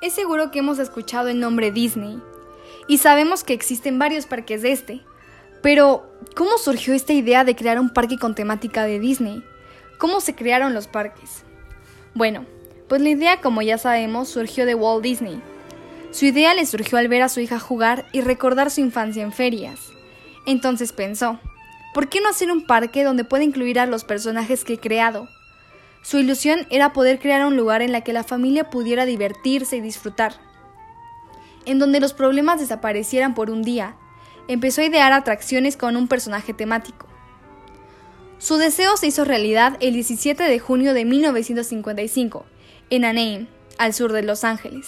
Es seguro que hemos escuchado el nombre Disney y sabemos que existen varios parques de este. Pero, ¿cómo surgió esta idea de crear un parque con temática de Disney? ¿Cómo se crearon los parques? Bueno, pues la idea, como ya sabemos, surgió de Walt Disney. Su idea le surgió al ver a su hija jugar y recordar su infancia en ferias. Entonces pensó, ¿por qué no hacer un parque donde pueda incluir a los personajes que he creado? Su ilusión era poder crear un lugar en la que la familia pudiera divertirse y disfrutar, en donde los problemas desaparecieran por un día. Empezó a idear atracciones con un personaje temático. Su deseo se hizo realidad el 17 de junio de 1955, en Anaheim, al sur de Los Ángeles.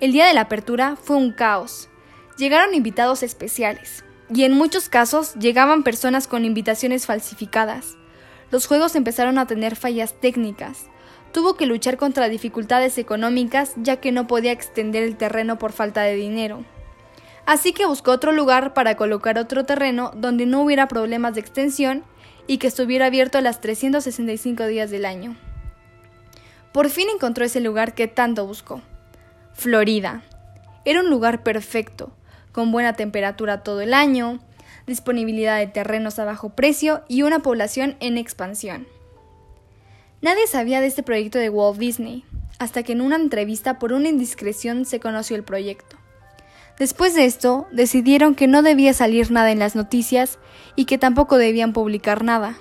El día de la apertura fue un caos. Llegaron invitados especiales, y en muchos casos llegaban personas con invitaciones falsificadas los juegos empezaron a tener fallas técnicas. Tuvo que luchar contra dificultades económicas ya que no podía extender el terreno por falta de dinero. Así que buscó otro lugar para colocar otro terreno donde no hubiera problemas de extensión y que estuviera abierto las 365 días del año. Por fin encontró ese lugar que tanto buscó. Florida. Era un lugar perfecto, con buena temperatura todo el año, disponibilidad de terrenos a bajo precio y una población en expansión. Nadie sabía de este proyecto de Walt Disney, hasta que en una entrevista por una indiscreción se conoció el proyecto. Después de esto, decidieron que no debía salir nada en las noticias y que tampoco debían publicar nada.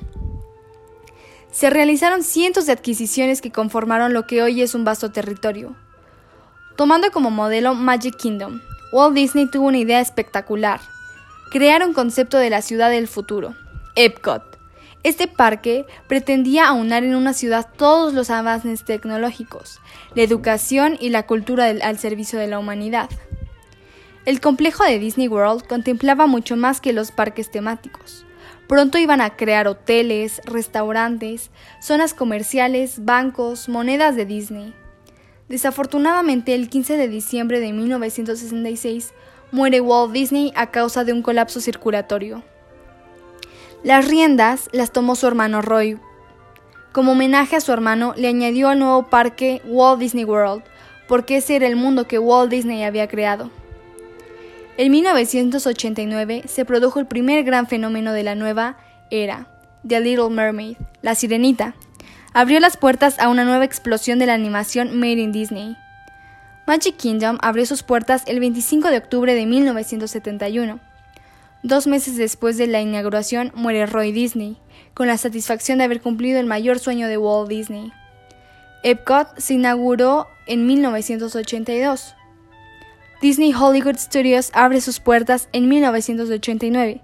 Se realizaron cientos de adquisiciones que conformaron lo que hoy es un vasto territorio. Tomando como modelo Magic Kingdom, Walt Disney tuvo una idea espectacular, crear un concepto de la ciudad del futuro, Epcot. Este parque pretendía aunar en una ciudad todos los avances tecnológicos, la educación y la cultura al servicio de la humanidad. El complejo de Disney World contemplaba mucho más que los parques temáticos. Pronto iban a crear hoteles, restaurantes, zonas comerciales, bancos, monedas de Disney. Desafortunadamente, el 15 de diciembre de 1966 muere Walt Disney a causa de un colapso circulatorio. Las riendas las tomó su hermano Roy. Como homenaje a su hermano, le añadió al nuevo parque Walt Disney World, porque ese era el mundo que Walt Disney había creado. En 1989 se produjo el primer gran fenómeno de la nueva era, The Little Mermaid, La Sirenita. Abrió las puertas a una nueva explosión de la animación Made in Disney. Magic Kingdom abrió sus puertas el 25 de octubre de 1971. Dos meses después de la inauguración muere Roy Disney, con la satisfacción de haber cumplido el mayor sueño de Walt Disney. Epcot se inauguró en 1982. Disney Hollywood Studios abre sus puertas en 1989.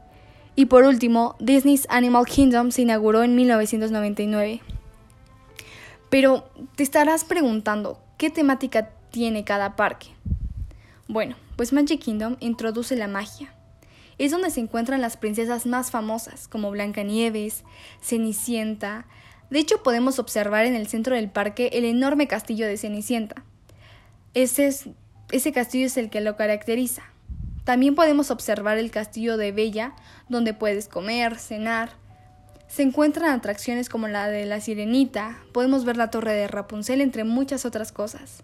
Y por último, Disney's Animal Kingdom se inauguró en 1999. Pero te estarás preguntando, ¿qué temática tiene cada parque. Bueno, pues Magic Kingdom introduce la magia. Es donde se encuentran las princesas más famosas, como Blancanieves, Cenicienta. De hecho, podemos observar en el centro del parque el enorme castillo de Cenicienta. Ese, es, ese castillo es el que lo caracteriza. También podemos observar el castillo de Bella, donde puedes comer, cenar. Se encuentran atracciones como la de la Sirenita, podemos ver la torre de Rapunzel, entre muchas otras cosas.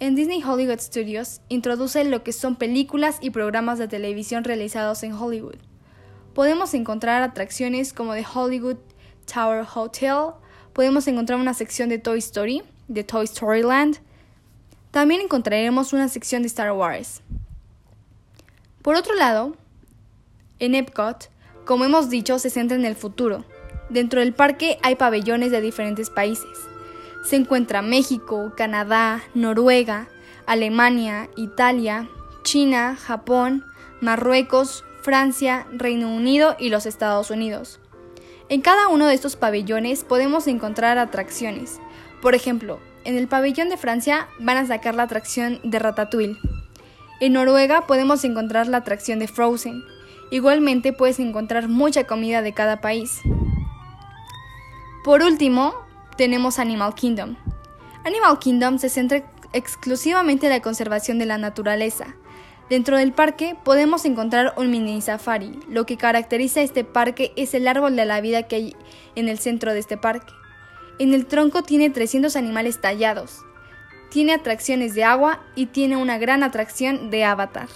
En Disney Hollywood Studios introduce lo que son películas y programas de televisión realizados en Hollywood. Podemos encontrar atracciones como The Hollywood Tower Hotel, podemos encontrar una sección de Toy Story, de Toy Story Land. También encontraremos una sección de Star Wars. Por otro lado, en Epcot, como hemos dicho, se centra en el futuro. Dentro del parque hay pabellones de diferentes países se encuentra México, Canadá, Noruega, Alemania, Italia, China, Japón, Marruecos, Francia, Reino Unido y los Estados Unidos. En cada uno de estos pabellones podemos encontrar atracciones. Por ejemplo, en el pabellón de Francia van a sacar la atracción de Ratatouille. En Noruega podemos encontrar la atracción de Frozen. Igualmente puedes encontrar mucha comida de cada país. Por último, tenemos Animal Kingdom. Animal Kingdom se centra exclusivamente en la conservación de la naturaleza. Dentro del parque podemos encontrar un mini safari. Lo que caracteriza a este parque es el árbol de la vida que hay en el centro de este parque. En el tronco tiene 300 animales tallados. tiene atracciones de agua y tiene una gran atracción de avatar.